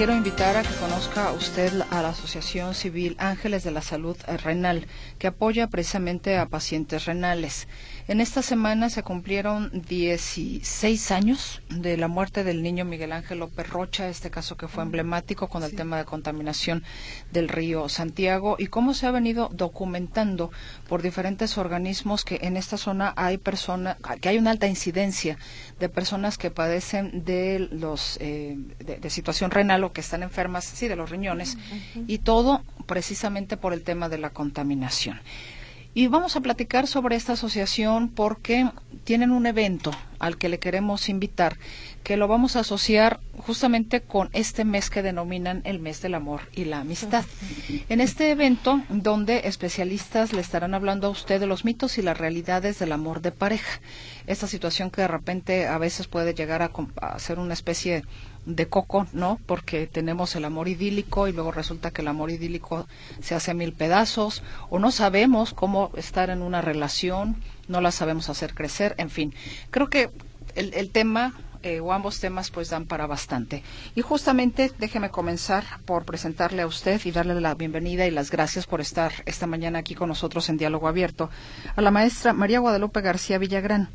Quiero invitar a que conozca usted a la Asociación Civil Ángeles de la Salud Renal, que apoya precisamente a pacientes renales. En esta semana se cumplieron 16 años de la muerte del niño Miguel Ángel López Rocha, este caso que fue emblemático con el tema de contaminación del río Santiago y cómo se ha venido documentando por diferentes organismos que en esta zona hay personas, que hay una alta incidencia de personas que padecen de los eh, de, situación renal o que están enfermas, sí, de los riñones y todo precisamente por el tema de la contaminación. Y vamos a platicar sobre esta asociación porque tienen un evento al que le queremos invitar, que lo vamos a asociar justamente con este mes que denominan el mes del amor y la amistad. En este evento, donde especialistas le estarán hablando a usted de los mitos y las realidades del amor de pareja. Esta situación que de repente a veces puede llegar a, a ser una especie de coco, ¿no? Porque tenemos el amor idílico y luego resulta que el amor idílico se hace a mil pedazos o no sabemos cómo estar en una relación, no la sabemos hacer crecer, en fin. Creo que el, tema eh, o ambos temas pues dan para bastante. Y justamente déjeme comenzar por presentarle a usted y darle la bienvenida y las gracias por estar esta mañana aquí con nosotros en Diálogo Abierto a la maestra María Guadalupe García Villagrán.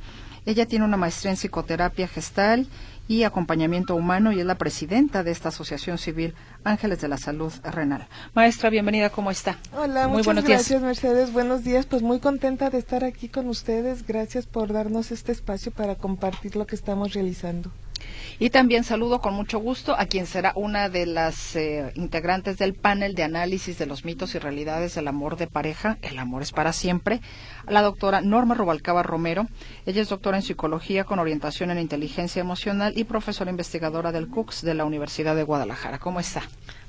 Ella tiene una maestría en psicoterapia gestal y Acompañamiento Humano y es la presidenta de esta Asociación Civil Ángeles de la Salud Renal. Maestra, bienvenida, ¿cómo está? Hola, muy muchas gracias Mercedes, buenos días, pues muy contenta de estar aquí con ustedes, gracias por darnos este espacio para compartir lo que estamos realizando. Y también saludo con mucho gusto a quien será una de las eh, integrantes del panel de análisis de los mitos y realidades del amor de pareja, El amor es para siempre, la doctora Norma Rubalcaba Romero. Ella es doctora en psicología con orientación en inteligencia emocional y profesora investigadora del CUCS de la Universidad de Guadalajara. ¿Cómo está?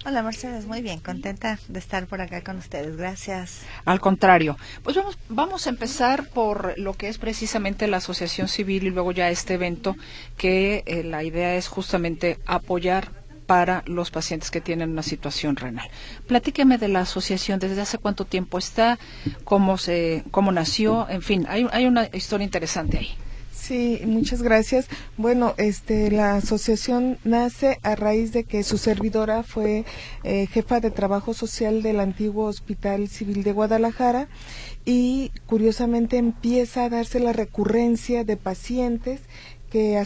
Hola Mercedes, muy bien, contenta de estar por acá con ustedes, gracias. Al contrario, pues vamos, vamos a empezar por lo que es precisamente la asociación civil y luego ya este evento que eh, la idea es justamente apoyar para los pacientes que tienen una situación renal. Platíqueme de la asociación, desde hace cuánto tiempo está, cómo se, cómo nació, en fin, hay, hay una historia interesante ahí. Sí, muchas gracias. Bueno, este, la asociación nace a raíz de que su servidora fue eh, jefa de trabajo social del antiguo Hospital Civil de Guadalajara y curiosamente empieza a darse la recurrencia de pacientes que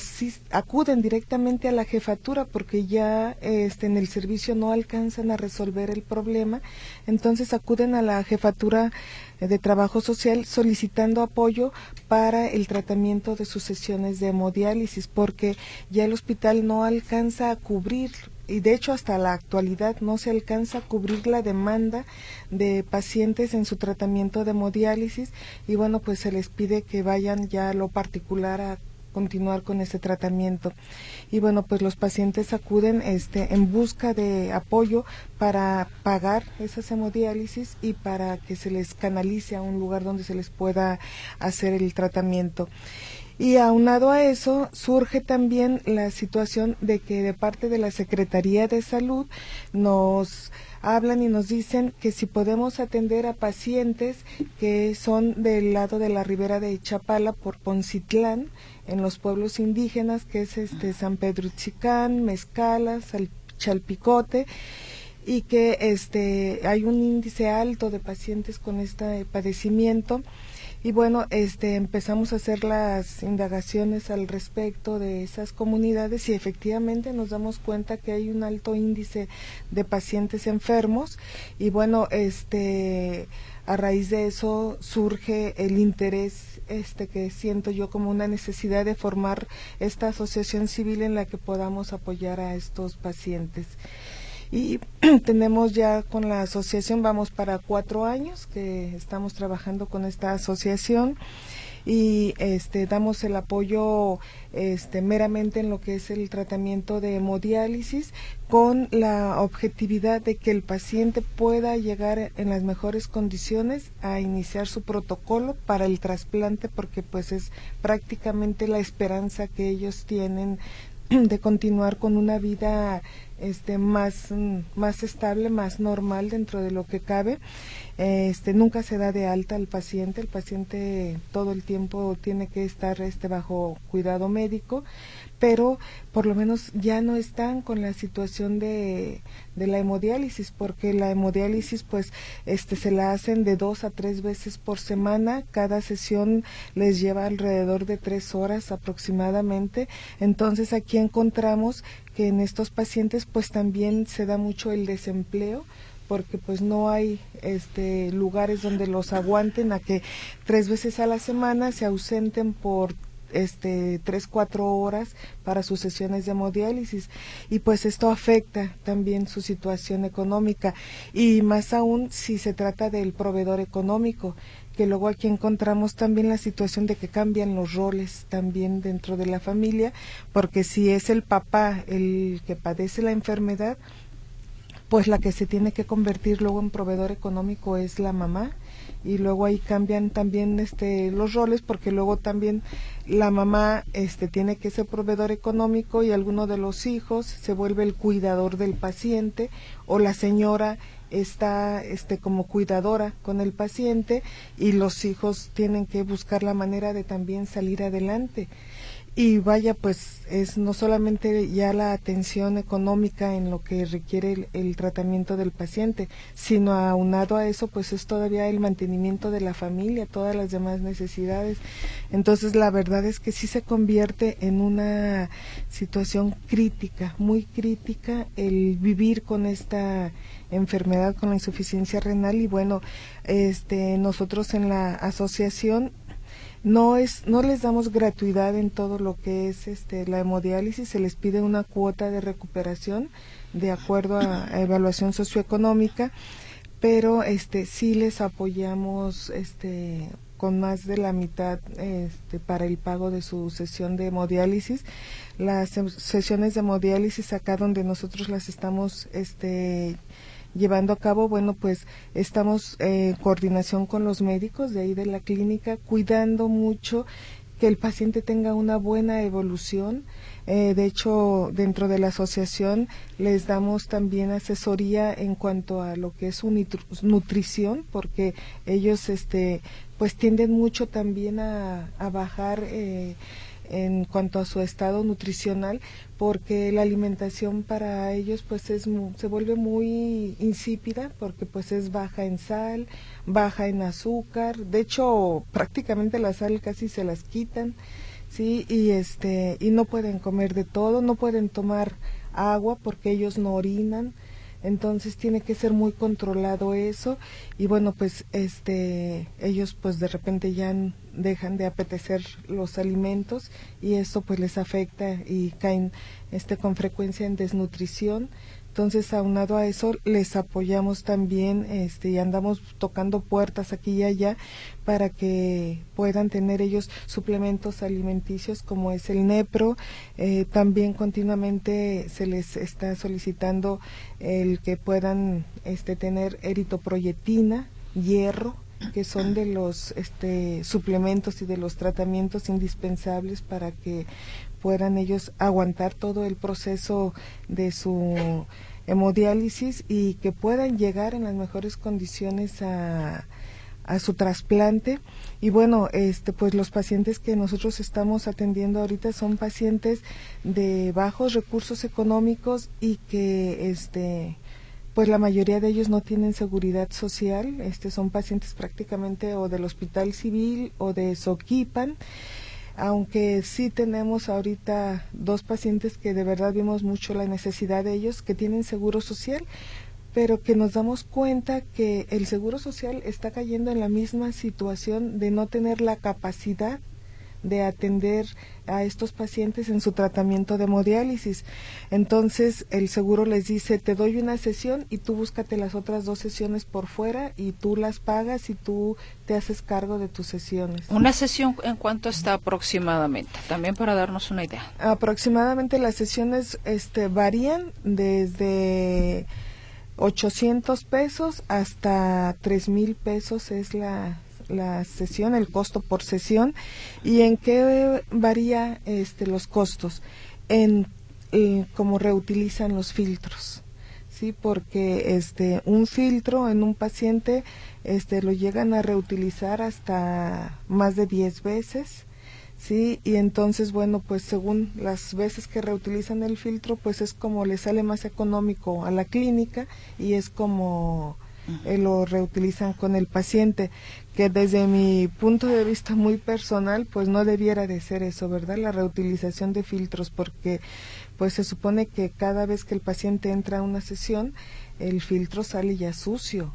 acuden directamente a la jefatura porque ya este, en el servicio no alcanzan a resolver el problema, entonces acuden a la jefatura de trabajo social solicitando apoyo para el tratamiento de sus sesiones de hemodiálisis porque ya el hospital no alcanza a cubrir y de hecho hasta la actualidad no se alcanza a cubrir la demanda de pacientes en su tratamiento de hemodiálisis y bueno pues se les pide que vayan ya a lo particular a continuar con este tratamiento. Y bueno, pues los pacientes acuden este, en busca de apoyo para pagar esas hemodiálisis y para que se les canalice a un lugar donde se les pueda hacer el tratamiento. Y aunado a eso, surge también la situación de que de parte de la Secretaría de Salud nos hablan y nos dicen que si podemos atender a pacientes que son del lado de la ribera de Chapala por Poncitlán, en los pueblos indígenas, que es este San Pedro Chicán, Mezcala, Chalpicote, y que este hay un índice alto de pacientes con este padecimiento y bueno, este, empezamos a hacer las indagaciones al respecto de esas comunidades y efectivamente nos damos cuenta que hay un alto índice de pacientes enfermos. Y bueno, este, a raíz de eso surge el interés este que siento yo como una necesidad de formar esta asociación civil en la que podamos apoyar a estos pacientes y tenemos ya con la asociación, vamos para cuatro años que estamos trabajando con esta asociación y este damos el apoyo este meramente en lo que es el tratamiento de hemodiálisis con la objetividad de que el paciente pueda llegar en las mejores condiciones a iniciar su protocolo para el trasplante porque pues es prácticamente la esperanza que ellos tienen de continuar con una vida este más más estable más normal dentro de lo que cabe. Este nunca se da de alta al paciente el paciente todo el tiempo tiene que estar este bajo cuidado médico pero por lo menos ya no están con la situación de, de la hemodiálisis porque la hemodiálisis pues este se la hacen de dos a tres veces por semana. Cada sesión les lleva alrededor de tres horas aproximadamente. Entonces aquí encontramos que en estos pacientes pues también se da mucho el desempleo porque pues no hay este lugares donde los aguanten a que tres veces a la semana se ausenten por este tres cuatro horas para sus sesiones de hemodiálisis. Y pues esto afecta también su situación económica. Y más aún si se trata del proveedor económico que luego aquí encontramos también la situación de que cambian los roles también dentro de la familia porque si es el papá el que padece la enfermedad pues la que se tiene que convertir luego en proveedor económico es la mamá y luego ahí cambian también este los roles porque luego también la mamá este tiene que ser proveedor económico y alguno de los hijos se vuelve el cuidador del paciente o la señora está este como cuidadora con el paciente y los hijos tienen que buscar la manera de también salir adelante y vaya pues es no solamente ya la atención económica en lo que requiere el, tratamiento del paciente sino aunado a eso pues es todavía el mantenimiento de la familia todas las demás necesidades. Entonces la verdad es que sí se convierte en una situación crítica muy crítica el vivir con esta enfermedad con la insuficiencia renal. Y bueno este nosotros en la asociación no es no les damos gratuidad en todo lo que es este la hemodiálisis se les pide una cuota de recuperación de acuerdo a, evaluación socioeconómica pero este sí les apoyamos este con más de la mitad este, para el pago de su sesión de hemodiálisis. Las sesiones de hemodiálisis acá donde nosotros las estamos este llevando a cabo, bueno, pues estamos en coordinación con los médicos de ahí de la clínica, cuidando mucho que el paciente tenga una buena evolución. Eh, de hecho, dentro de la asociación les damos también asesoría en cuanto a lo que es su nutrición, porque ellos, este, pues tienden mucho también a, a bajar. Eh, en cuanto a su estado nutricional porque la alimentación para ellos pues es se vuelve muy insípida porque pues es baja en sal, baja en azúcar, de hecho prácticamente la sal casi se las quitan, sí, y este y no pueden comer de todo, no pueden tomar agua porque ellos no orinan, entonces tiene que ser muy controlado eso. Y bueno pues este ellos pues de repente ya dejan de apetecer los alimentos y eso pues les afecta y caen este con frecuencia en desnutrición entonces, aunado a eso, les apoyamos también este, y andamos tocando puertas aquí y allá para que puedan tener ellos suplementos alimenticios como es el NEPRO. Eh, también continuamente se les está solicitando el que puedan este, tener eritoproyetina, hierro, que son de los este, suplementos y de los tratamientos indispensables para que puedan ellos aguantar todo el proceso de su hemodiálisis y que puedan llegar en las mejores condiciones a, a su trasplante. Y bueno este pues los pacientes que nosotros estamos atendiendo ahorita son pacientes de bajos recursos económicos y que este pues la mayoría de ellos no tienen seguridad social este son pacientes prácticamente o del hospital civil o de Soquipan aunque sí tenemos ahorita dos pacientes que de verdad vimos mucho la necesidad de ellos, que tienen seguro social, pero que nos damos cuenta que el seguro social está cayendo en la misma situación de no tener la capacidad de atender a estos pacientes en su tratamiento de hemodiálisis. Entonces el seguro les dice, te doy una sesión y tú búscate las otras dos sesiones por fuera y tú las pagas y tú te haces cargo de tus sesiones. ¿Una sesión en cuánto está aproximadamente? También para darnos una idea. Aproximadamente las sesiones este, varían desde 800 pesos hasta 3 mil pesos es la la sesión, el costo por sesión y en qué varía este los costos en eh, cómo reutilizan los filtros. Sí, porque este un filtro en un paciente este lo llegan a reutilizar hasta más de 10 veces. Sí, y entonces, bueno, pues según las veces que reutilizan el filtro, pues es como le sale más económico a la clínica y es como eh, lo reutilizan con el paciente, que desde mi punto de vista muy personal, pues no debiera de ser eso, ¿verdad? La reutilización de filtros, porque pues se supone que cada vez que el paciente entra a una sesión, el filtro sale ya sucio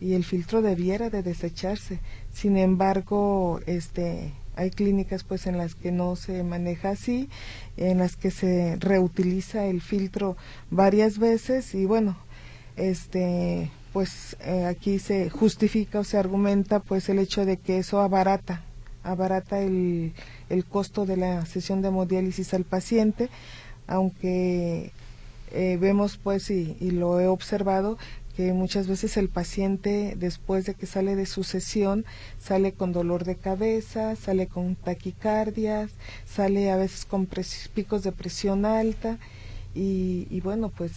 y el filtro debiera de desecharse. Sin embargo, este hay clínicas pues en las que no se maneja así, en las que se reutiliza el filtro varias veces y bueno, este pues eh, aquí se justifica o se argumenta pues el hecho de que eso abarata, abarata el, el costo de la sesión de hemodiálisis al paciente, aunque eh, vemos pues y, y, lo he observado que muchas veces el paciente después de que sale de su sesión sale con dolor de cabeza, sale con taquicardias, sale a veces con picos de presión alta y, y bueno pues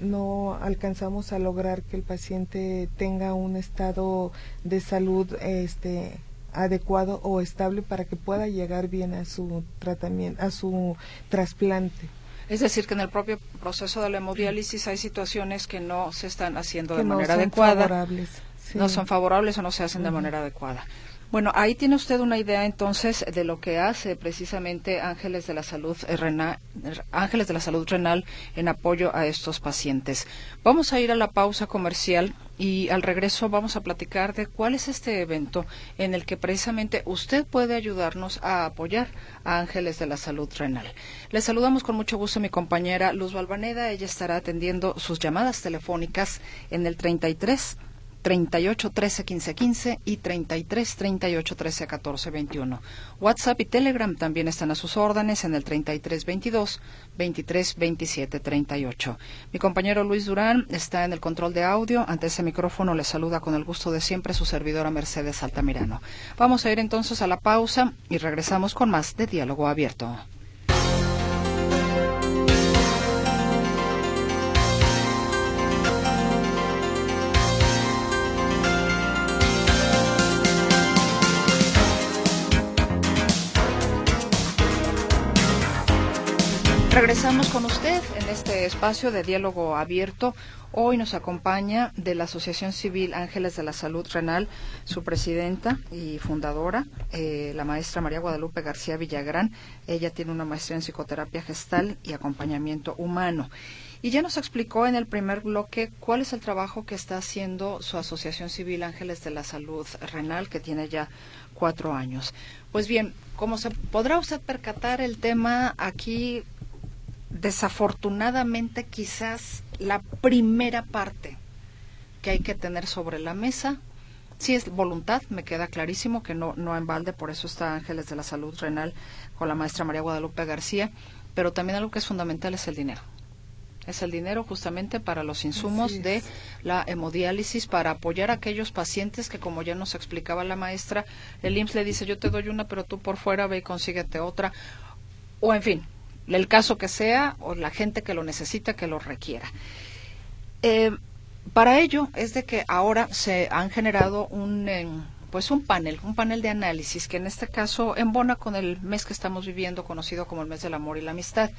no alcanzamos a lograr que el paciente tenga un estado de salud este adecuado o estable para que pueda llegar bien a su tratamiento, a su trasplante. Es decir, que en el propio proceso de la hemodiálisis hay situaciones que no se están haciendo de manera adecuada. No son favorables o no se hacen de manera adecuada. Bueno, ahí tiene usted una idea entonces de lo que hace precisamente Ángeles de la Salud Renal, Ángeles de la Salud Renal en apoyo a estos pacientes. Vamos a ir a la pausa comercial y al regreso vamos a platicar de cuál es este evento en el que precisamente usted puede ayudarnos a apoyar a Ángeles de la Salud Renal. Le saludamos con mucho gusto a mi compañera Luz Balvaneda. Ella estará atendiendo sus llamadas telefónicas en el 33 38 13 15 15 y 33 38 13 14 21. WhatsApp y Telegram también están a sus órdenes en el 33 22 23 27 38. Mi compañero Luis Durán está en el control de audio. Ante ese micrófono le saluda con el gusto de siempre su servidora Mercedes Altamirano. Vamos a ir entonces a la pausa y regresamos con más de Diálogo Abierto. Regresamos con usted en este espacio de diálogo abierto. Hoy nos acompaña de la Asociación Civil Ángeles de la Salud Renal su presidenta y fundadora, eh, la maestra María Guadalupe García Villagrán. Ella tiene una maestría en psicoterapia gestal y acompañamiento humano. Y ya nos explicó en el primer bloque cuál es el trabajo que está haciendo su Asociación Civil Ángeles de la Salud Renal, que tiene ya cuatro años. Pues bien, como se podrá usted percatar, el tema aquí desafortunadamente quizás la primera parte que hay que tener sobre la mesa. Si es voluntad, me queda clarísimo que no, no en balde, por eso está Ángeles de la Salud Renal con la maestra María Guadalupe García, pero también algo que es fundamental es el dinero. Es el dinero justamente para los insumos de la hemodiálisis, para apoyar a aquellos pacientes que, como ya nos explicaba la maestra, el IMSS le dice, yo te doy una, pero tú por fuera ve y consíguete otra. O en fin, el caso que sea o la gente que lo necesita, que lo requiera. Eh, para ello es de que ahora se han generado un pues un panel, un panel de análisis que en este caso embona con el mes que estamos viviendo, conocido como el mes del amor y la amistad,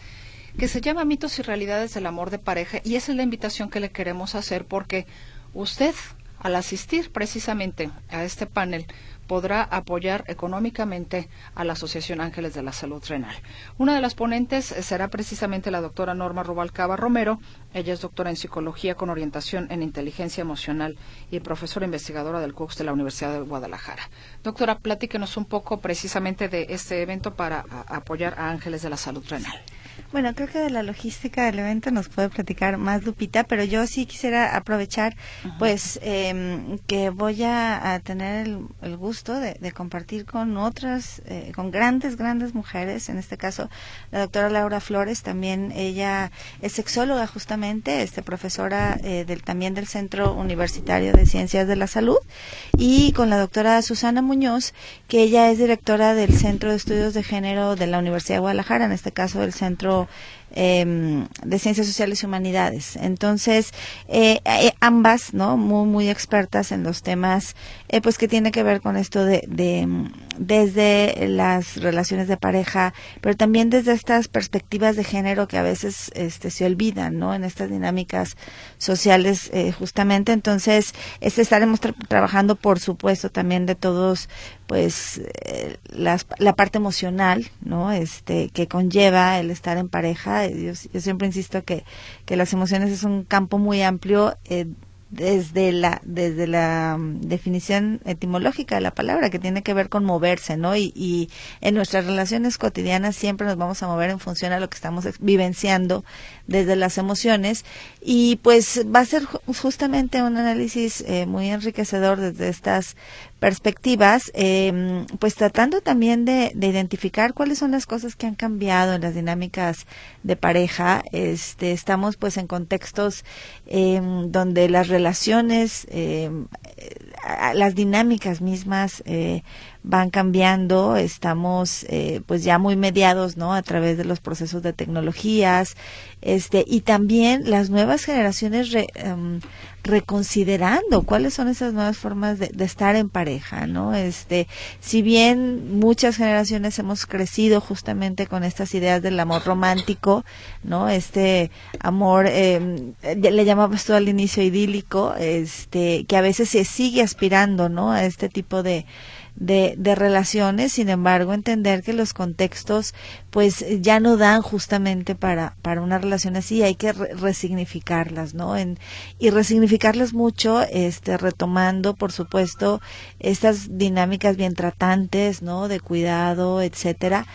que se llama mitos y realidades del amor de pareja y esa es la invitación que le queremos hacer porque usted al asistir precisamente a este panel podrá apoyar económicamente a la Asociación Ángeles de la Salud Renal. Una de las ponentes será precisamente la doctora Norma Rubalcaba Romero. Ella es doctora en psicología con orientación en inteligencia emocional y profesora investigadora del CUX de la Universidad de Guadalajara. Doctora, platíquenos un poco precisamente de este evento para apoyar a Ángeles de la Salud Renal. Bueno, creo que de la logística del evento nos puede platicar más Lupita, pero yo sí quisiera aprovechar, pues, em, que voy a, tener el, gusto de, compartir con otras, eh, con grandes, grandes mujeres, en este caso la doctora Laura Flores, también ella es sexóloga justamente, este profesora eh, del, también del Centro Universitario de Ciencias de la Salud, y con la doctora Susana Muñoz, que ella es directora del Centro de Estudios de Género de la Universidad de Guadalajara, en este caso del Centro nuestro Em, de Ciencias Sociales y Humanidades. Entonces, eh, eh, ambas, ¿no? Muy, muy expertas en los temas, eh, pues que tiene que ver con esto de, de, desde las relaciones de pareja, pero también desde estas perspectivas de género que a veces este, se olvidan, ¿no? En estas dinámicas sociales, justamente. Entonces, este estaremos trabajando, por supuesto, también de todos pues eh, la parte emocional no este que conlleva el estar en pareja yo, yo siempre insisto que, que las emociones es un campo muy amplio eh, desde la desde la mm, definición etimológica de la palabra que tiene que ver con moverse no y, y, en nuestras relaciones cotidianas siempre nos vamos a mover en función a lo que estamos vivenciando desde las emociones. Y pues va a ser justamente un análisis eh, muy enriquecedor desde estas perspectivas, eh, pues tratando también de, identificar cuáles son las cosas que han cambiado en las dinámicas de pareja. Este, estamos pues en contextos eh, donde las relaciones, eh, las dinámicas mismas eh, van cambiando, estamos eh, pues ya muy mediados, ¿no? A través de los procesos de tecnologías, este y también las nuevas generaciones em, reconsiderando cuáles son esas nuevas formas de, estar en pareja, ¿no? Este, si bien muchas generaciones hemos crecido justamente con estas ideas del amor romántico, ¿no? Este amor, eh, le llamabas tú al inicio idílico, este, que a veces se sigue aspirando, ¿no? A este tipo de de, de relaciones, sin embargo, entender que los contextos pues ya no dan justamente para, para una relación así, hay que resignificarlas, ¿no? En, y resignificarlas mucho, este, retomando, por supuesto, estas dinámicas bien tratantes, ¿no? De cuidado, etcétera.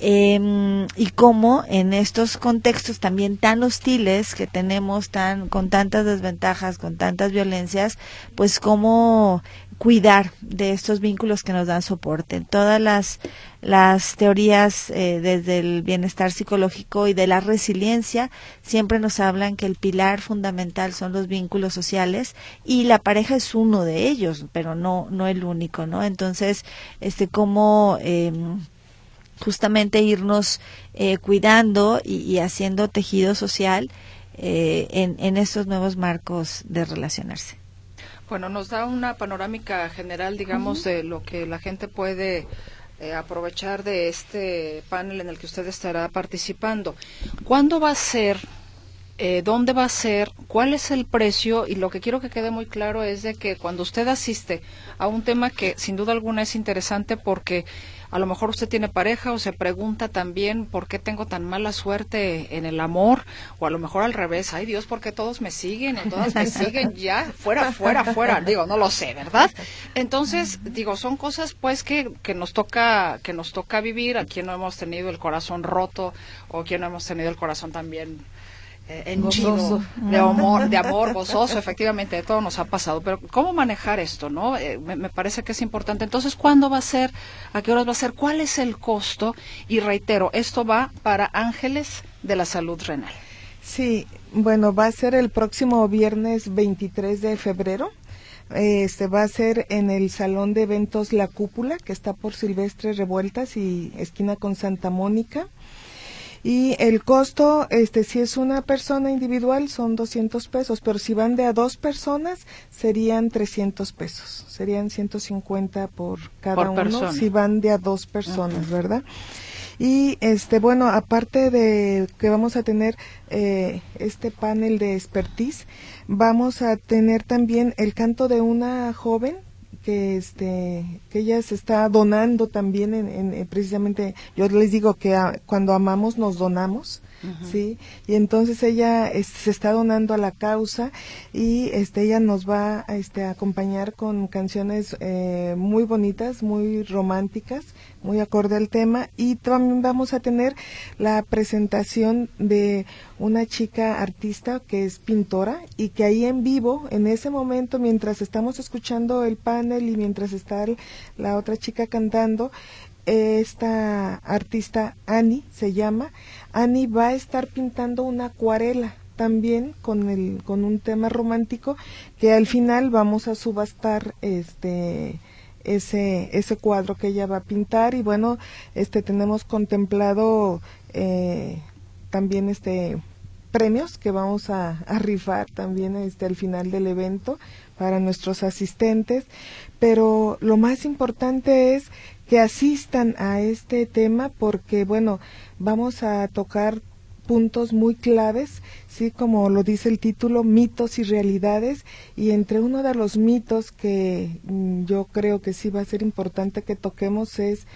Eh, y cómo en estos contextos también tan hostiles que tenemos tan con tantas desventajas con tantas violencias pues cómo cuidar de estos vínculos que nos dan soporte. Todas las, las teorías eh, desde el bienestar psicológico y de la resiliencia siempre nos hablan que el pilar fundamental son los vínculos sociales y la pareja es uno de ellos, pero no, no el único, ¿no? Entonces, este, cómo eh, justamente irnos eh, cuidando y, haciendo tejido social eh, en, en estos nuevos marcos de relacionarse. Bueno, nos da una panorámica general, digamos, de lo que la gente puede eh, aprovechar de este panel en el que usted estará participando. ¿Cuándo va a ser? Eh, ¿Dónde va a ser? ¿Cuál es el precio? Y lo que quiero que quede muy claro es de que cuando usted asiste a un tema que sin duda alguna es interesante porque a lo mejor usted tiene pareja o se pregunta también por qué tengo tan mala suerte en el amor, o a lo mejor al revés, ay Dios, ¿por qué todos me siguen o todas me siguen ya? Fuera, fuera, fuera. Digo, no lo sé, ¿verdad? Entonces, digo, son cosas pues que, que nos toca, que nos toca vivir, a quien no hemos tenido el corazón roto, o quien no hemos tenido el corazón también eh, de amor, de amor gozoso, efectivamente, de todo nos ha pasado. Pero ¿cómo manejar esto, no? Eh, me, parece que es importante. Entonces, ¿cuándo va a ser? ¿A qué horas va a ser? ¿Cuál es el costo? Y reitero, esto va para Ángeles de la Salud Renal. Sí, bueno, va a ser el próximo viernes 23 de febrero. Este va a ser en el Salón de Eventos La Cúpula, que está por Silvestre Revueltas y esquina con Santa Mónica. Y el costo, este, si es una persona individual, son 200 pesos, pero si van de a dos personas, serían 300 pesos. Serían 150 por cada uno si van de a dos personas, ¿verdad? Y este, bueno, aparte de que vamos a tener eh, este panel de expertise, vamos a tener también el canto de una joven que este que ella se está donando también en, en precisamente yo les digo que cuando amamos nos donamos sí y entonces ella se está donando a la causa y este ella nos va a este acompañar con canciones eh, muy bonitas muy románticas muy acorde al tema. Y también vamos a tener la presentación de una chica artista que es pintora y que ahí en vivo en ese momento mientras estamos escuchando el panel y mientras está la otra chica cantando esta artista Annie se llama Annie va a estar pintando una acuarela también con el con un tema romántico que al final vamos a subastar este ese ese cuadro que ella va a pintar. Y bueno este tenemos contemplado eh, también este premios que vamos a, rifar también este al final del evento para nuestros asistentes pero lo más importante es que asistan a este tema porque, bueno, vamos a tocar puntos muy claves, sí, como lo dice el título, mitos y realidades, y entre uno de los mitos que mm, yo creo que sí va a ser importante que toquemos es,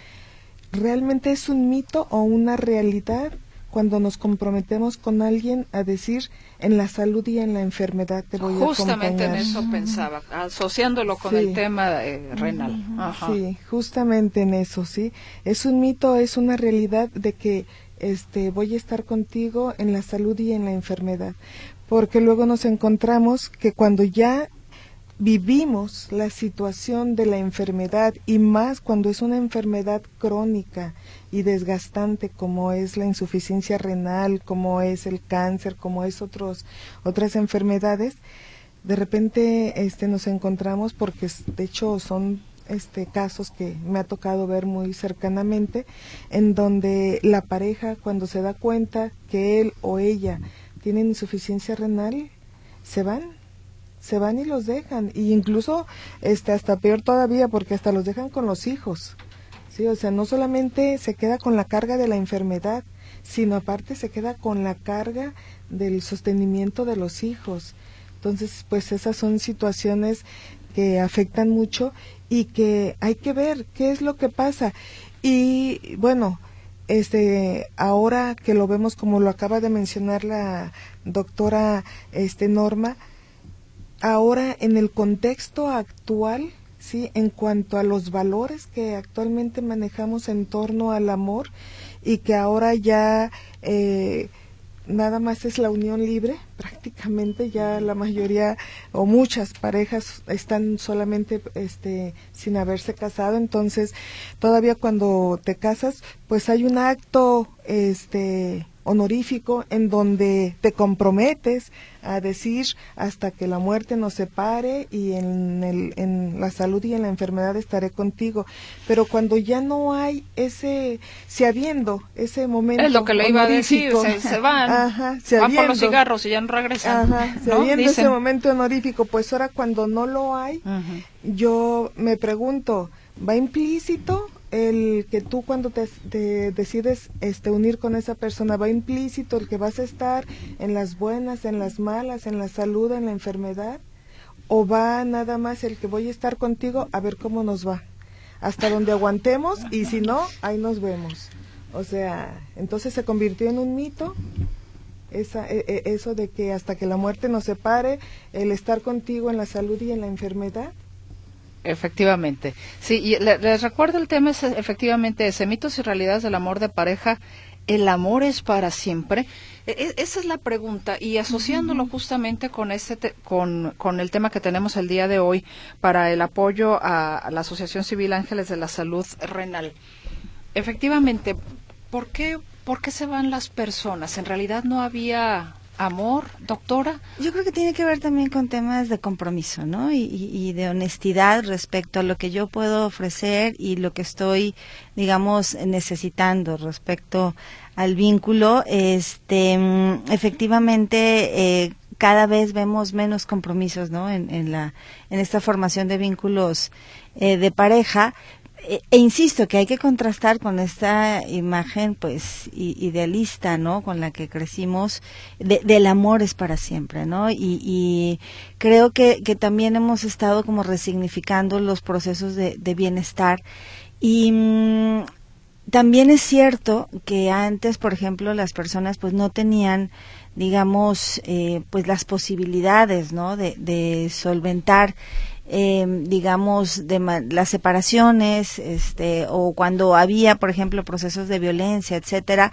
¿realmente es un mito o una realidad cuando nos comprometemos con alguien a decir en la salud y en la enfermedad te voy justamente en eso pensaba asociándolo con el tema eh, renal. Sí justamente en eso sí. Es un mito es una realidad de que este voy a estar contigo en la salud y en la enfermedad. Porque luego nos encontramos que cuando ya vivimos la situación de la enfermedad y más cuando es una enfermedad crónica y desgastante como es la insuficiencia renal, como es el cáncer, como es otros otras enfermedades, de repente este nos encontramos porque de hecho son este casos que me ha tocado ver muy cercanamente en donde la pareja cuando se da cuenta que él o ella tienen insuficiencia renal se van se van y los dejan y incluso este hasta peor todavía porque hasta los dejan con los hijos Sí, o sea, no solamente se queda con la carga de la enfermedad, sino aparte se queda con la carga del sostenimiento de los hijos. Entonces, pues esas son situaciones que afectan mucho y que hay que ver qué es lo que pasa. Y bueno, este ahora que lo vemos como lo acaba de mencionar la doctora este Norma, ahora en el contexto actual ¿sí? En cuanto a los valores que actualmente manejamos en torno al amor y que ahora ya eh, nada más es la unión libre, prácticamente ya la mayoría o muchas parejas están solamente este sin haberse casado, entonces todavía cuando te casas, pues hay un acto este honorífico en donde te comprometes a decir hasta que la muerte nos separe y en, el, en la salud y en la enfermedad estaré contigo. Pero cuando ya no hay ese, si habiendo ese momento. Es lo que le iba a decir, se, van, ajá, van por los cigarros y ya no regresan. Ajá, si habiendo ese momento honorífico, pues ahora cuando no lo hay, yo me pregunto, ¿va implícito el que tú cuando te, decides este, unir con esa persona va implícito el que vas a estar en las buenas, en las malas, en la salud, en la enfermedad, o va nada más el que voy a estar contigo a ver cómo nos va, hasta donde aguantemos y si no, ahí nos vemos. O sea, entonces se convirtió en un mito esa, e, e, eso de que hasta que la muerte nos separe, el estar contigo en la salud y en la enfermedad, Efectivamente. Sí, y les recuerdo el tema es efectivamente ese mitos y realidades del amor de pareja. ¿El amor es para siempre? E, e, esa es la pregunta y asociándolo justamente con, este con, con, el tema que tenemos el día de hoy para el apoyo a, la Asociación Civil Ángeles de la Salud Renal. Efectivamente, ¿por qué, ¿por qué se van las personas? En realidad no había amor, doctora? Yo creo que tiene que ver también con temas de compromiso, ¿no? Y, de honestidad respecto a lo que yo puedo ofrecer y lo que estoy, digamos, necesitando respecto al vínculo. Este, mm, efectivamente, eh, cada vez vemos menos compromisos, ¿no? En, la, en esta formación de vínculos eh, de pareja, e, e, insisto que hay que contrastar con esta imagen pues idealista no con la que crecimos del amor es para siempre no y, creo que, que, también hemos estado como resignificando los procesos de, bienestar. Y mm, también es cierto que antes por ejemplo las personas pues no tenían digamos eh, pues las posibilidades no de, de solventar eh, digamos, de las separaciones, este, o cuando había, por ejemplo, procesos de violencia, etcétera,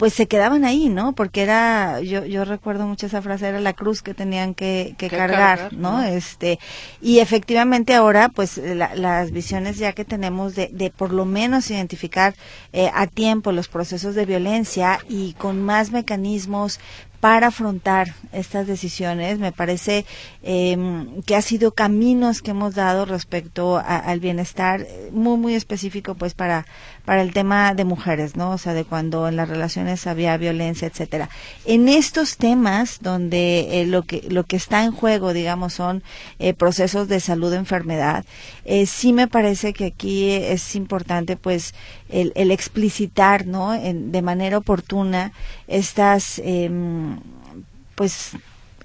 pues se quedaban ahí, ¿no? Porque era, yo, yo recuerdo mucho esa frase, era la cruz que tenían que, que, cargar, ¿no? Este, y efectivamente ahora, pues las visiones ya que tenemos de, de por lo menos identificar eh, a tiempo los procesos de violencia y con más mecanismos para afrontar estas decisiones. Me parece em, que ha sido caminos que hemos dado respecto al bienestar eh, muy, muy específico, pues, para, para el tema de mujeres, ¿no? O sea, de cuando en las relaciones había violencia, etcétera. En estos temas donde eh, lo que lo que está en juego, digamos, son eh, procesos de salud, enfermedad, sí me parece que aquí es importante, pues, el, explicitar, ¿no? de manera oportuna estas em, pues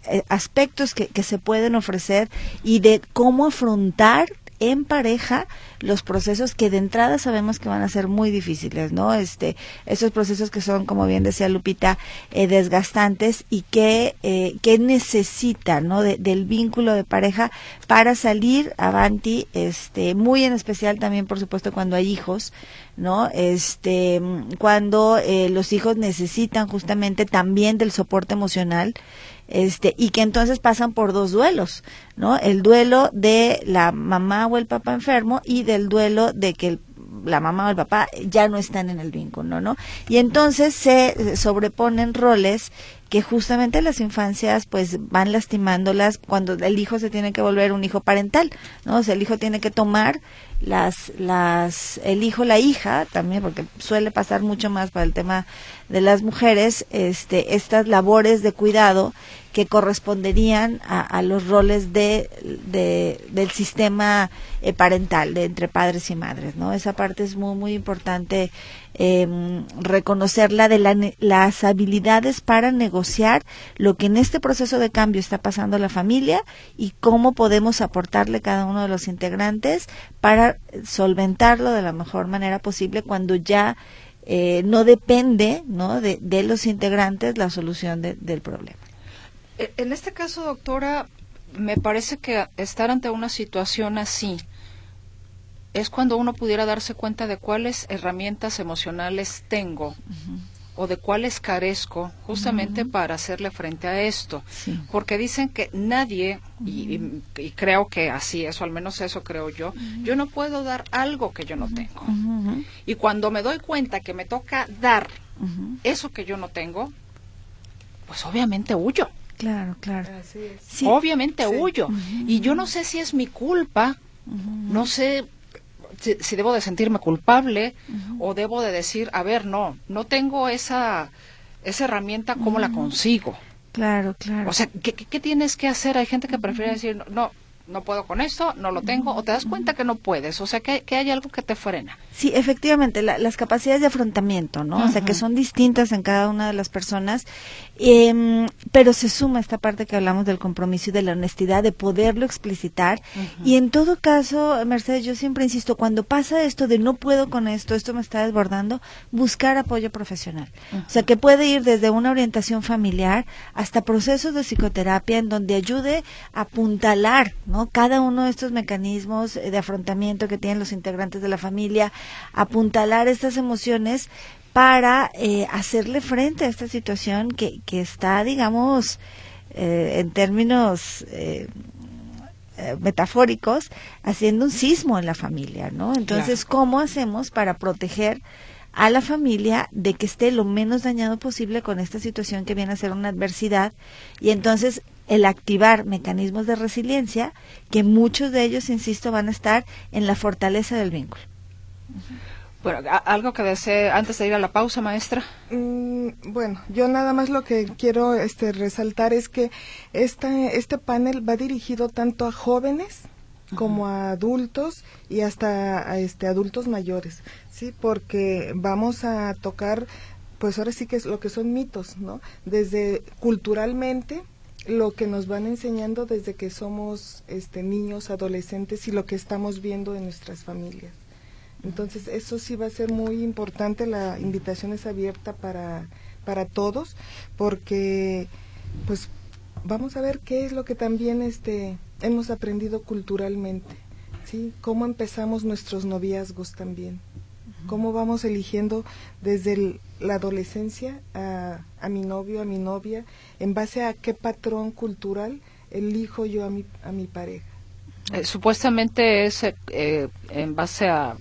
eh, aspectos que se pueden ofrecer y de cómo afrontar en pareja los procesos que de entrada sabemos que van a ser muy difíciles, ¿no? Este, esos procesos que son, como bien decía Lupita, eh, desgastantes y que, eh, que necesitan, ¿no? del vínculo de pareja para salir avanti, este, muy en especial también, por supuesto, cuando hay hijos, ¿no? Este, cuando eh, los hijos necesitan justamente también del soporte emocional, este, y que entonces pasan por dos duelos, ¿no? El duelo de la mamá o el papá enfermo y del duelo de que la mamá o el papá ya no están en el vínculo, ¿no? Y entonces se sobreponen roles que justamente las infancias pues van lastimándolas cuando el hijo se tiene que volver un hijo parental, ¿no? O el hijo tiene que tomar las las el hijo la hija también porque suele pasar mucho más para el tema de las mujeres este estas labores de cuidado que corresponderían a, los roles de, del sistema eh, parental de entre padres y madres no esa parte es muy muy importante eh, reconocerla de las habilidades para negociar lo que en este proceso de cambio está pasando la familia y cómo podemos aportarle cada uno de los integrantes para solventarlo de la mejor manera posible cuando ya eh, no depende ¿no? De, de, los integrantes la solución del problema. E, en este caso, doctora, me parece que estar ante una situación así es cuando uno pudiera darse cuenta de cuáles herramientas emocionales tengo o de cuáles carezco justamente para hacerle frente a esto. Porque dicen que nadie, y, creo que así es, o al menos eso creo yo, yo no puedo dar algo que yo no tengo. Y cuando me doy cuenta que me toca dar eso que yo no tengo, pues obviamente huyo. Claro, claro. Obviamente huyo. Y yo no sé si es mi culpa, no sé si, debo de sentirme culpable o debo de decir, a ver, no, no tengo esa, esa herramienta, ¿cómo la consigo? Claro, claro. O sea, ¿qué, ¿qué, tienes que hacer? Hay gente que prefiere decir, no, no puedo con esto, no lo tengo, o te das cuenta que no puedes, o sea que, que hay algo que te frena. Sí, efectivamente, las capacidades de afrontamiento, ¿no? O sea que son distintas en cada una de las personas, eh, pero se suma esta parte que hablamos del compromiso y de la honestidad, de poderlo explicitar. Y en todo caso, Mercedes, yo siempre insisto, cuando pasa esto de no puedo con esto, esto me está desbordando, buscar apoyo profesional. O sea que puede ir desde una orientación familiar hasta procesos de psicoterapia en donde ayude a apuntalar, cada uno de estos mecanismos de afrontamiento que tienen los integrantes de la familia, apuntalar estas emociones para eh, hacerle frente a esta situación que, que está, digamos, eh, en términos eh, metafóricos, haciendo un sismo en la familia, ¿no? Entonces, ¿cómo hacemos para proteger a la familia de que esté lo menos dañado posible con esta situación que viene a ser una adversidad y entonces el activar mecanismos de resiliencia que muchos de ellos, insisto, van a estar en la fortaleza del vínculo. Bueno, algo que desee antes de ir a la pausa, maestra. Mm, bueno, yo nada más lo que quiero este, resaltar es que esta, este panel va dirigido tanto a jóvenes como a adultos y hasta a este adultos mayores, sí, porque vamos a tocar pues ahora sí que es lo que son mitos, ¿no? Desde culturalmente lo que nos van enseñando desde que somos este niños, adolescentes y lo que estamos viendo en nuestras familias. Entonces, eso sí va a ser muy importante, la invitación es abierta para para todos porque pues vamos a ver qué es lo que también este hemos aprendido culturalmente, ¿sí? Cómo empezamos nuestros noviazgos también. Cómo vamos eligiendo desde la adolescencia a, mi novio, a mi novia, en base a qué patrón cultural elijo yo a mi, a mi pareja. Eh, supuestamente es eh, en base a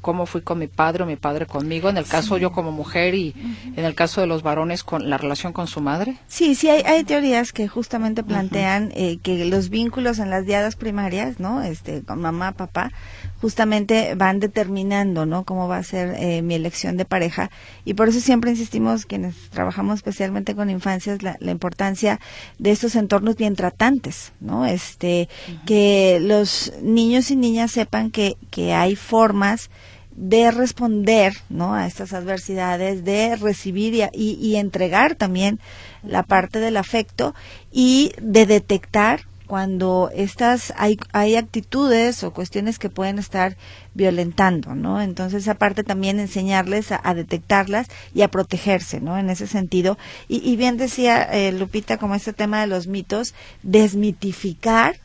cómo fui con mi padre o mi padre conmigo, en el caso yo como mujer y en el caso de los varones con la relación con su madre? Sí, sí, hay, hay teorías que justamente plantean eh, que los vínculos en las diadas primarias, ¿no? Este, con mamá, papá, justamente van determinando, ¿no? Cómo va a ser eh, mi elección de pareja y por eso siempre insistimos quienes trabajamos especialmente con infancias la, la importancia de estos entornos bien tratantes, ¿no? Este, que los niños y niñas sepan que que hay formas de responder ¿no? a estas adversidades, de recibir y, y, y, entregar también la parte del afecto y de detectar cuando estas hay, hay actitudes o cuestiones que pueden estar violentando, ¿no? Entonces, aparte también enseñarles a, detectarlas y a protegerse, ¿no? En ese sentido. Y, y bien decía eh, Lupita, como este tema de los mitos, desmitificar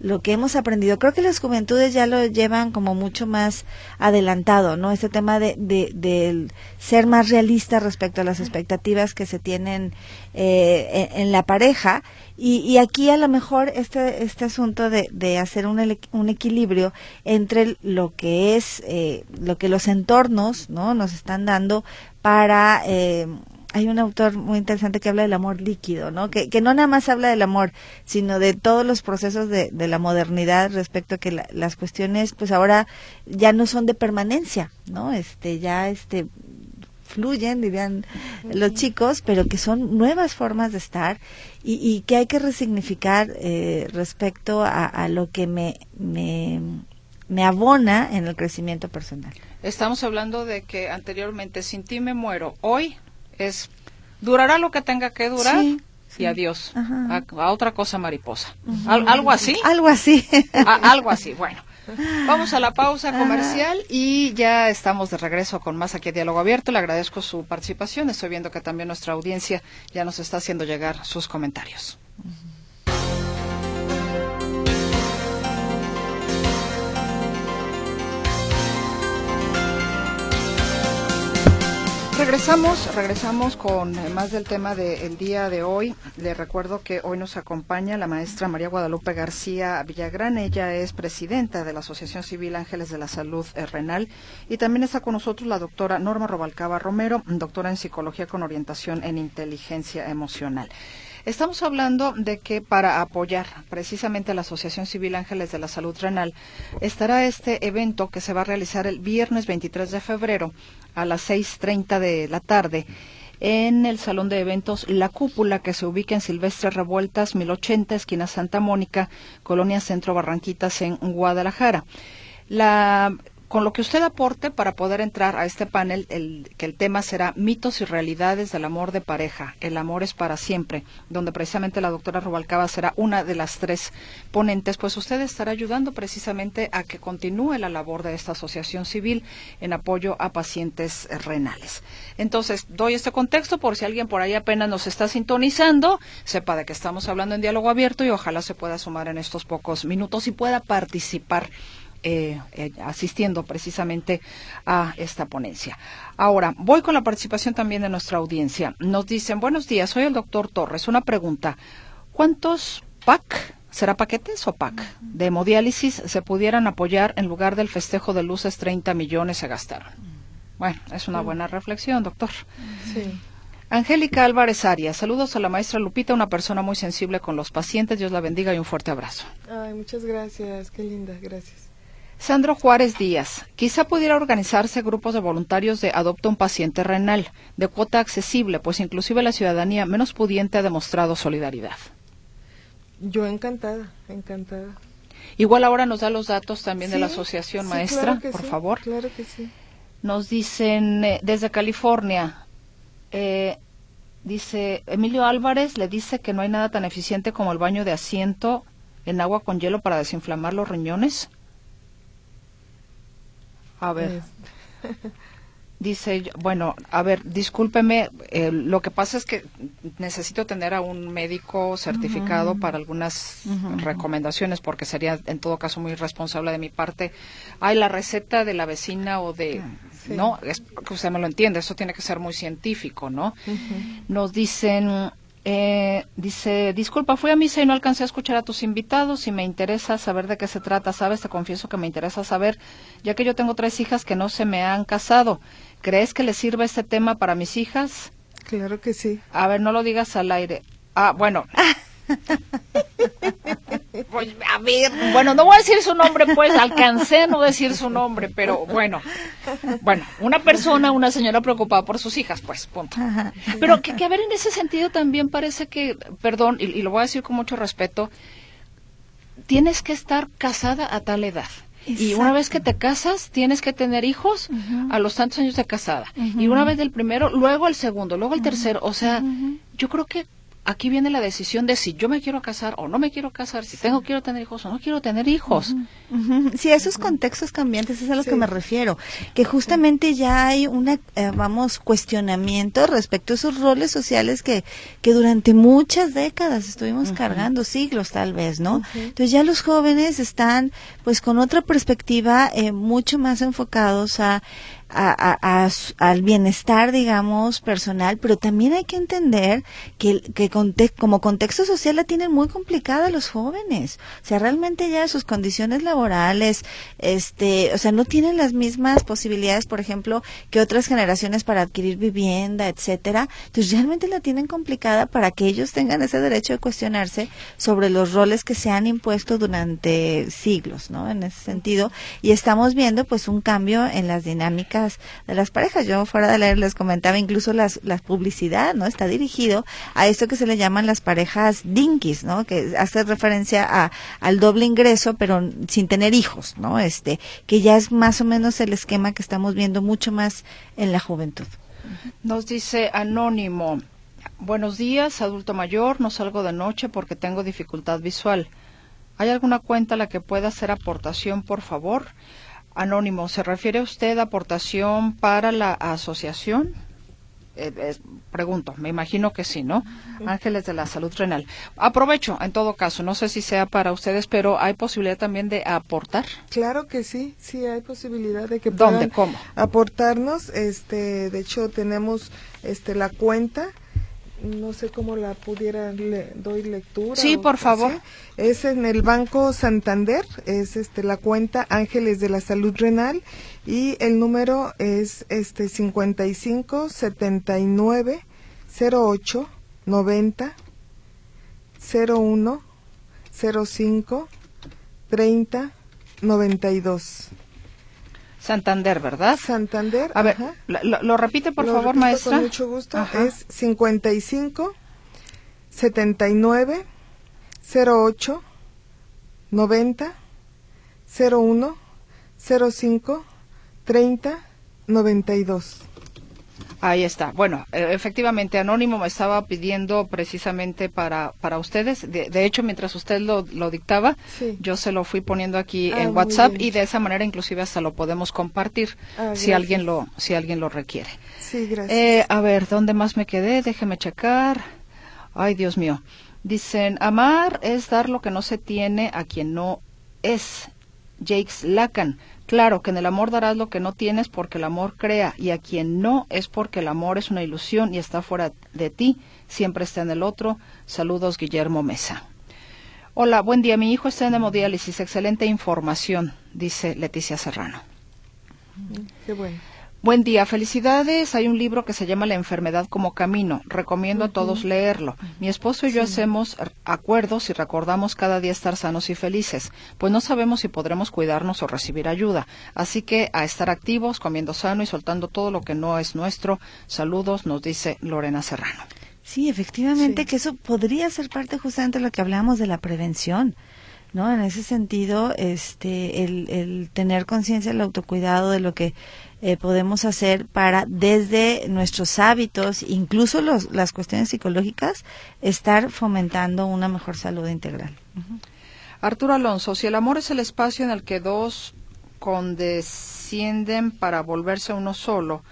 lo que hemos aprendido. Creo que las juventudes ya lo llevan como mucho más adelantado, ¿no? Este tema de, de, ser más realista respecto a las expectativas que se tienen eh, en, en, la pareja. Y, y, aquí a lo mejor este, este asunto de, de hacer un, un, equilibrio entre lo que es, eh, lo que los entornos, ¿no? Nos están dando para eh, hay un autor muy interesante que habla del amor líquido, ¿no? Que, que no nada más habla del amor, sino de todos los procesos de, de la modernidad respecto a que la, las cuestiones, pues ahora ya no son de permanencia, ¿no? Este, ya este fluyen, dirían uh -huh. los chicos, pero que son nuevas formas de estar y, y que hay que resignificar eh, respecto a, a, lo que me, me, me abona en el crecimiento personal. Estamos hablando de que anteriormente sin ti me muero. Hoy es durará lo que tenga que durar sí, sí. y adiós a, a, otra cosa mariposa. Uh -huh. ¿Al, ¿Algo así? Algo así. a, algo así, bueno. Vamos a la pausa comercial y ya estamos de regreso con más aquí a Diálogo Abierto. Le agradezco su participación. Estoy viendo que también nuestra audiencia ya nos está haciendo llegar sus comentarios. Regresamos, regresamos con más del tema del día de hoy. Le recuerdo que hoy nos acompaña la maestra María Guadalupe García Villagrán. Ella es presidenta de la Asociación Civil Ángeles de la Salud Renal. Y también está con nosotros la doctora Norma Robalcaba Romero, doctora en psicología con orientación en inteligencia emocional. Estamos hablando de que para apoyar precisamente a la Asociación Civil Ángeles de la Salud Renal estará este evento que se va a realizar el viernes 23 de febrero a las 6.30 de la tarde en el Salón de Eventos La Cúpula, que se ubica en Silvestre Revueltas, 1080, esquina Santa Mónica, Colonia Centro Barranquitas, en Guadalajara. La con lo que usted aporte para poder entrar a este panel, el, que el tema será mitos y realidades del amor de pareja. El amor es para siempre, donde precisamente la doctora Rubalcaba será una de las tres ponentes, pues usted estará ayudando precisamente a que continúe la labor de esta asociación civil en apoyo a pacientes renales. Entonces, doy este contexto por si alguien por ahí apenas nos está sintonizando, sepa de que estamos hablando en diálogo abierto y ojalá se pueda sumar en estos pocos minutos y pueda participar eh, eh, asistiendo precisamente a esta ponencia. Ahora, voy con la participación también de nuestra audiencia. Nos dicen, buenos días, soy el doctor Torres. Una pregunta, ¿cuántos PAC, será paquetes o PAC, de hemodiálisis se pudieran apoyar en lugar del festejo de luces 30 millones se gastaron? Bueno, es una buena reflexión, doctor. Sí. Angélica Álvarez Arias, saludos a la maestra Lupita, una persona muy sensible con los pacientes. Dios la bendiga y un fuerte abrazo. Ay, muchas gracias, qué linda, gracias. Sandro Juárez Díaz, quizá pudiera organizarse grupos de voluntarios de Adopta un paciente renal, de cuota accesible, pues inclusive la ciudadanía menos pudiente ha demostrado solidaridad. Yo encantada, encantada. Igual ahora nos da los datos también de la asociación sí, maestra, claro que por sí, favor. Claro que sí. Nos dicen eh, desde California, eh, dice Emilio Álvarez, le dice que no hay nada tan eficiente como el baño de asiento en agua con hielo para desinflamar los riñones. A ver. Este, Dice, bueno, a ver, discúlpeme, eh, lo que pasa es que necesito tener a un médico certificado para algunas recomendaciones, porque sería en todo caso muy irresponsable de mi parte. Hay la receta de la vecina o de... Sí. No, es que usted me lo entiende, eso tiene que ser muy científico, ¿no? Nos dicen, eh, dice, disculpa, fui a misa y no alcancé a escuchar a tus invitados y me interesa saber de qué se trata, ¿sabes? Te confieso que me interesa saber, ya que yo tengo tres hijas que no se me han casado. ¿Crees que les sirve este tema para mis hijas? claro que sí. A ver, no lo digas al aire. Ah, bueno. Pues, a ver, bueno, no voy a decir su nombre, pues alcancé a no decir su nombre, pero bueno, bueno, una persona, una señora preocupada por sus hijas, pues, punto. Pero que, que a ver, en ese sentido también parece que, perdón, y, y lo voy a decir con mucho respeto, tienes que estar casada a tal edad. Y una vez que te casas, tienes que tener hijos a los tantos años de casada. Y una vez del primero, luego el segundo, luego el tercero. O sea, yo creo que aquí viene la decisión de si yo me quiero casar o no me quiero casar, si tengo quiero tener hijos o no quiero tener hijos. Ujú. Sí, esos contextos cambiantes es a lo Sí. que me refiero, que justamente ya hay una, eh, vamos, cuestionamiento respecto a esos roles sociales que, que durante muchas décadas estuvimos cargando, siglos tal vez, ¿no? Entonces ya los jóvenes están pues con otra perspectiva eh, mucho más enfocados a, a- a- al bienestar, digamos, personal, pero también hay que entender que, que conte- como contexto social la tienen muy complicada los jóvenes. O sea, realmente ya sus condiciones laborales, este, o sea, no tienen las mismas posibilidades, por ejemplo, que otras generaciones para adquirir vivienda, etcétera. Entonces, realmente la tienen complicada para que ellos tengan ese derecho de cuestionarse sobre los roles que se han impuesto durante siglos, ¿no? En ese sentido. Y estamos viendo, pues, un cambio en las dinámicas de las parejas. Yo, fuera de leer, les comentaba incluso las, la publicidad, ¿no? Está dirigido a esto que se le llaman las parejas dinkies, ¿no? Que hace referencia a, al doble ingreso, pero sin tener hijos, ¿no? Este, que ya es más o menos el esquema que estamos viendo mucho más en la juventud. Nos dice Anónimo, buenos días, adulto mayor, no salgo de noche porque tengo dificultad visual. ¿Hay alguna cuenta a la que pueda hacer aportación, por favor? Anónimo, ¿se refiere usted a aportación para la asociación? Eh, pregunto, me imagino que sí, ¿no? Ángeles de la Salud Renal. Aprovecho, en todo caso, no sé si sea para ustedes, pero ¿hay posibilidad también de aportar? Claro que sí, sí hay posibilidad de que ¿Dónde? puedan ¿Cómo? aportarnos. Este, de hecho tenemos este la cuenta. No sé cómo la pudiera le doy lectura. Sí, por favor. sí. Es en el Banco Santander, es este la cuenta Ángeles de la Salud Renal y el número es este 55 79 08 90 01 05 30 92. Santander, ¿verdad? Santander. A ver, lo- lo repite, por Lo favor, repito maestra. Con mucho gusto. Ajá. Es 55 79 08 90 01 05 30 92. Ahí está. Bueno, eh, efectivamente, Anónimo me estaba pidiendo precisamente para, para ustedes. De, de hecho, mientras usted lo, lo dictaba, Sí. yo se lo fui poniendo aquí Ah, en WhatsApp y de esa manera inclusive hasta lo podemos compartir Ah, si alguien lo si alguien lo requiere. Sí, gracias. Eh, a ver, ¿dónde más me quedé? Déjeme checar. Ay, Dios mío. Dicen, amar es dar lo que no se tiene a quien no es. Jakes Lacan. Claro que en el amor darás lo que no tienes porque el amor crea y a quien no es porque el amor es una ilusión y está fuera de ti, siempre está en el otro. Saludos, Guillermo Mesa. Hola, buen día. Mi hijo está en hemodiálisis. Excelente información, dice Leticia Serrano. Qué bueno. Buen día, felicidades. Hay un libro que se llama La enfermedad como camino. Recomiendo a todos leerlo. Mi esposo y yo hacemos acuerdos y recordamos cada día estar sanos y felices, pues no sabemos si podremos cuidarnos o recibir ayuda. Así que a estar activos, comiendo sano y soltando todo lo que no es nuestro. Saludos, nos dice Lorena Serrano. Sí, efectivamente Sí. que eso podría ser parte justamente de lo que hablamos de la prevención. ¿no? En ese sentido, este, el, el tener conciencia del autocuidado de lo que eh, podemos hacer para desde nuestros hábitos, incluso los, las cuestiones psicológicas, estar fomentando una mejor salud integral. Arturo Alonso, si el amor es el espacio en el que dos condescienden para volverse uno solo,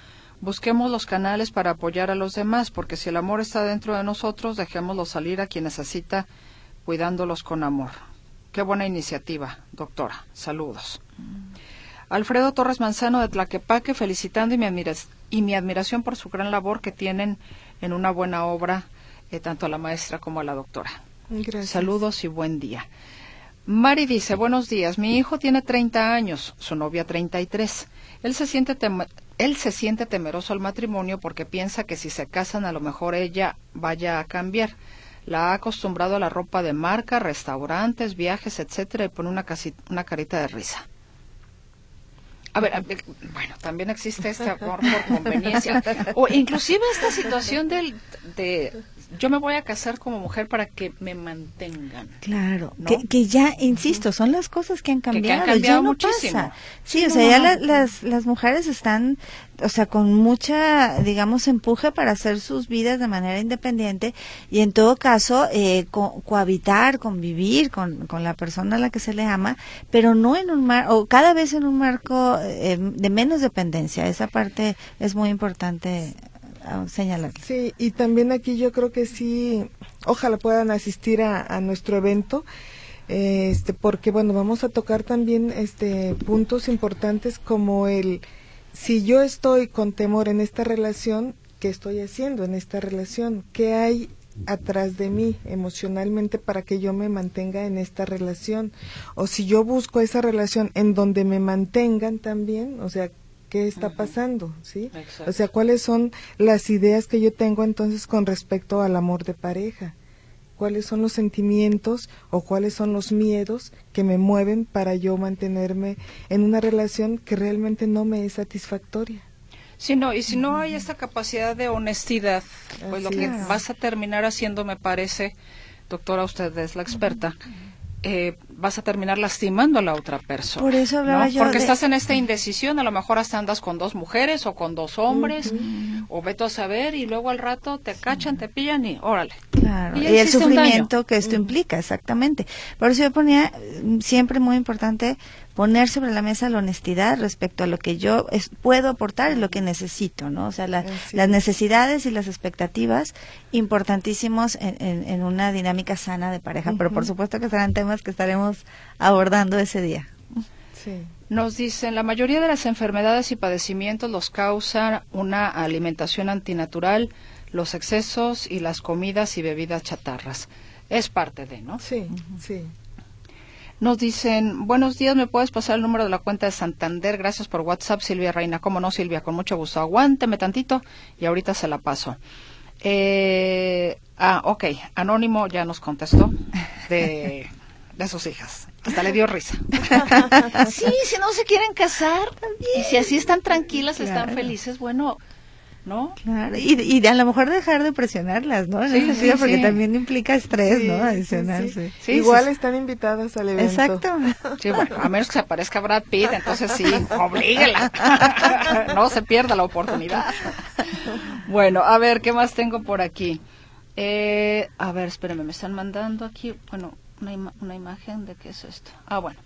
busquemos los canales para apoyar a los demás, porque si el amor está dentro de nosotros, dejémoslo salir a quien necesita, cuidándolos con amor. Qué buena iniciativa, doctora. Saludos. Alfredo Torres Manzano de Tlaquepaque, felicitando y mi, y mi admiración por su gran labor que tienen en una buena obra, eh, tanto a la maestra como a la doctora. Saludos y buen día. Mari dice, buenos días, mi hijo tiene 30 años, su novia 33. Él se siente él se siente temeroso al matrimonio porque piensa que si se casan a lo mejor ella vaya a cambiar. La ha acostumbrado a la ropa de marca, restaurantes, viajes, etcétera, y pone una, una carita de risa. A ver, bueno, también existe este amor por conveniencia. O inclusive esta situación del, de yo me voy a casar como mujer para que me mantengan. Claro, que, ya, insisto, son las cosas que han cambiado. Que, ya no muchísimo. Sí, o sea, ya las, las mujeres están, o sea, con mucha, digamos, empuje para hacer sus vidas de manera independiente y en todo caso eh, cohabitar, convivir con, con la persona a la que se le ama, pero no en un mar, o cada vez en un marco eh, de menos dependencia. Esa parte es muy importante señalar. Sí, y también aquí yo creo que sí, ojalá puedan asistir a, nuestro evento. este porque bueno vamos a tocar también este puntos importantes como el si yo estoy con temor en esta relación qué estoy haciendo en esta relación qué hay atrás de mí emocionalmente para que yo me mantenga en esta relación o si yo busco esa relación en donde me mantengan también o sea qué está pasando, ¿sí? O sea, cuáles son las ideas que yo tengo entonces con respecto al amor de pareja, cuáles son los sentimientos o cuáles son los miedos que me mueven para yo mantenerme en una relación que realmente no me es satisfactoria. Sí, no, y si no hay esta capacidad de honestidad, pues lo que vas a terminar haciendo, me parece, doctora, usted es la experta, eh, vas a terminar lastimando a la otra persona. Por eso hablaba yo Porque estás en esta indecisión, a lo mejor hasta andas con dos mujeres o con dos hombres, o veto a saber, y luego al rato te cachan, te pillan y órale. Claro, y, el sufrimiento que esto implica, exactamente. Por eso yo ponía mm, siempre muy importante poner sobre la mesa la honestidad respecto a lo que yo puedo aportar y lo que necesito, ¿no? O sea, las necesidades y las expectativas importantísimos en, una dinámica sana de pareja, pero por supuesto que serán temas que estaremos abordando ese día. Nos dicen, la mayoría de las enfermedades y padecimientos los causan una alimentación antinatural, los excesos y las comidas y bebidas chatarras. Es parte de, ¿no? Sí, sí. Nos dicen, buenos días, ¿me puedes pasar el número de la cuenta de Santander? Gracias por WhatsApp, Silvia Reina. ¿Cómo no, Silvia? Con mucho gusto. Aguánteme tantito y ahorita se la paso. Eh, ah, ok. Anónimo ya nos contestó de, de sus hijas. Hasta le dio risa. sí, si no se quieren casar y si así están tranquilas, están felices, bueno, ¿no? Claro, y, y a lo mejor dejar de presionarlas, ¿no? Sí, sí, porque también implica estrés, ¿no? Adicional. Igual están invitadas al evento. Exacto. Sí, bueno, a menos que se aparezca Brad Pitt, entonces sí, oblíguela. no se pierda la oportunidad. Bueno, a ver, ¿qué más tengo por aquí? Eh, a ver, espérenme, me están mandando aquí, bueno, una, una imagen de qué es esto. Ah, bueno.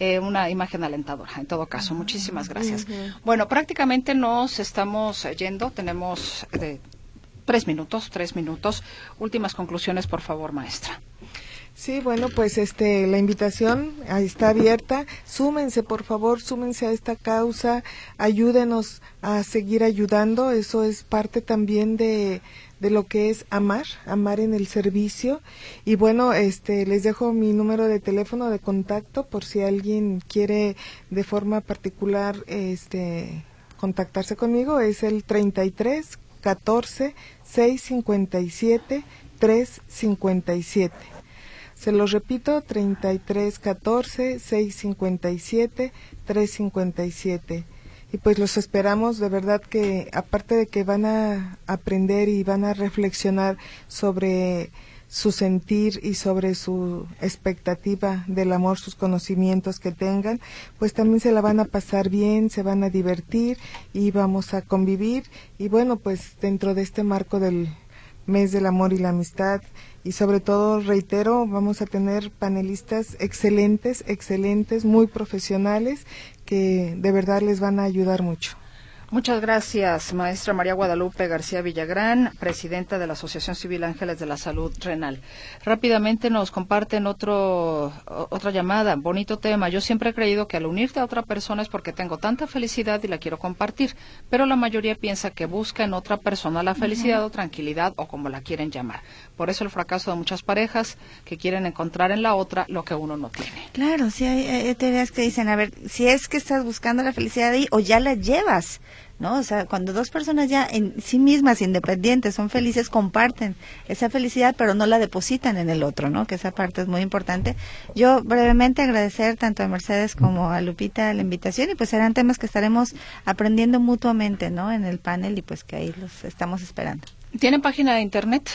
Eh, una imagen alentadora, en todo caso. Muchísimas gracias. Bueno, prácticamente nos estamos yendo. Tenemos eh, tres minutos, tres minutos. Últimas conclusiones, por favor, maestra. Sí, bueno, pues este la invitación está abierta. Súmense, por favor, súmense a esta causa. Ayúdenos a seguir ayudando. Eso es parte también de de lo que es amar, amar en el servicio. Y bueno, este, les dejo mi número de teléfono de contacto por si alguien quiere de forma particular este, contactarse conmigo. Es el 33 14 657 357. Se los repito, 33 14 657 357 y pues los esperamos de verdad que aparte de que van a aprender y van a reflexionar sobre su sentir y sobre su expectativa del amor, sus conocimientos que tengan, pues también se la van a pasar bien, se van a divertir y vamos a convivir. Y bueno, pues dentro de este marco del mes del amor y la amistad y sobre todo, reitero, vamos a tener panelistas excelentes, excelentes, muy profesionales que de verdad les van a ayudar mucho. Muchas gracias, maestra María Guadalupe García Villagrán, presidenta de la Asociación Civil Ángeles de la Salud Renal. Rápidamente nos comparten otro, otra llamada, bonito tema. Yo siempre he creído que al unirte a otra persona es porque tengo tanta felicidad y la quiero compartir, pero la mayoría piensa que busca en otra persona la felicidad o tranquilidad o como la quieren llamar. Por eso el fracaso de muchas parejas que quieren encontrar en la otra lo que uno no tiene. Claro, sí hay, teorías que dicen, a ver, si es que estás buscando la felicidad ahí o ya la llevas ¿no? O sea, cuando dos personas ya en sí mismas, independientes, son felices, comparten esa felicidad, pero no la depositan en el otro, ¿no? Que esa parte es muy importante. Yo brevemente agradecer tanto a Mercedes como a Lupita la invitación y pues serán temas que estaremos aprendiendo mutuamente, ¿no? En el panel y pues que ahí los estamos esperando. ¿Tienen página de internet?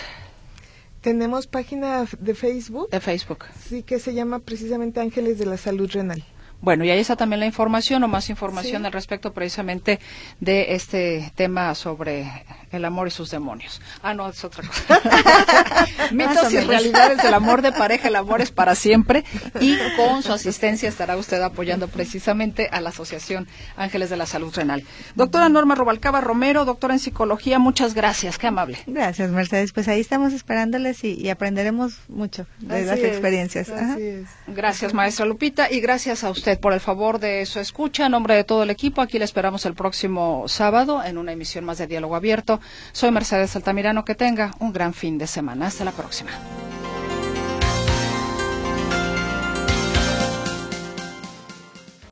Tenemos página de Facebook. De Facebook. Sí, que se llama precisamente Ángeles de la Salud Renal. Bueno, y ahí está también la información o más información al respecto precisamente de este tema sobre el amor y sus demonios. Ah, no, es otra cosa. Mitos y realidades del amor de pareja, el amor es para siempre. Y con su asistencia estará usted apoyando precisamente a la Asociación Ángeles de la Salud Renal. Doctora Norma Robalcaba Romero, doctora en psicología, muchas gracias, qué amable. Gracias, Mercedes. Pues ahí estamos esperándoles y, aprenderemos mucho de las experiencias. Gracias, maestra Lupita, y gracias a por el favor de su escucha. En nombre de todo el equipo, aquí le esperamos el próximo sábado en una emisión más de Diálogo Abierto. Soy Mercedes Altamirano. Que tenga un gran fin de semana. Hasta la próxima.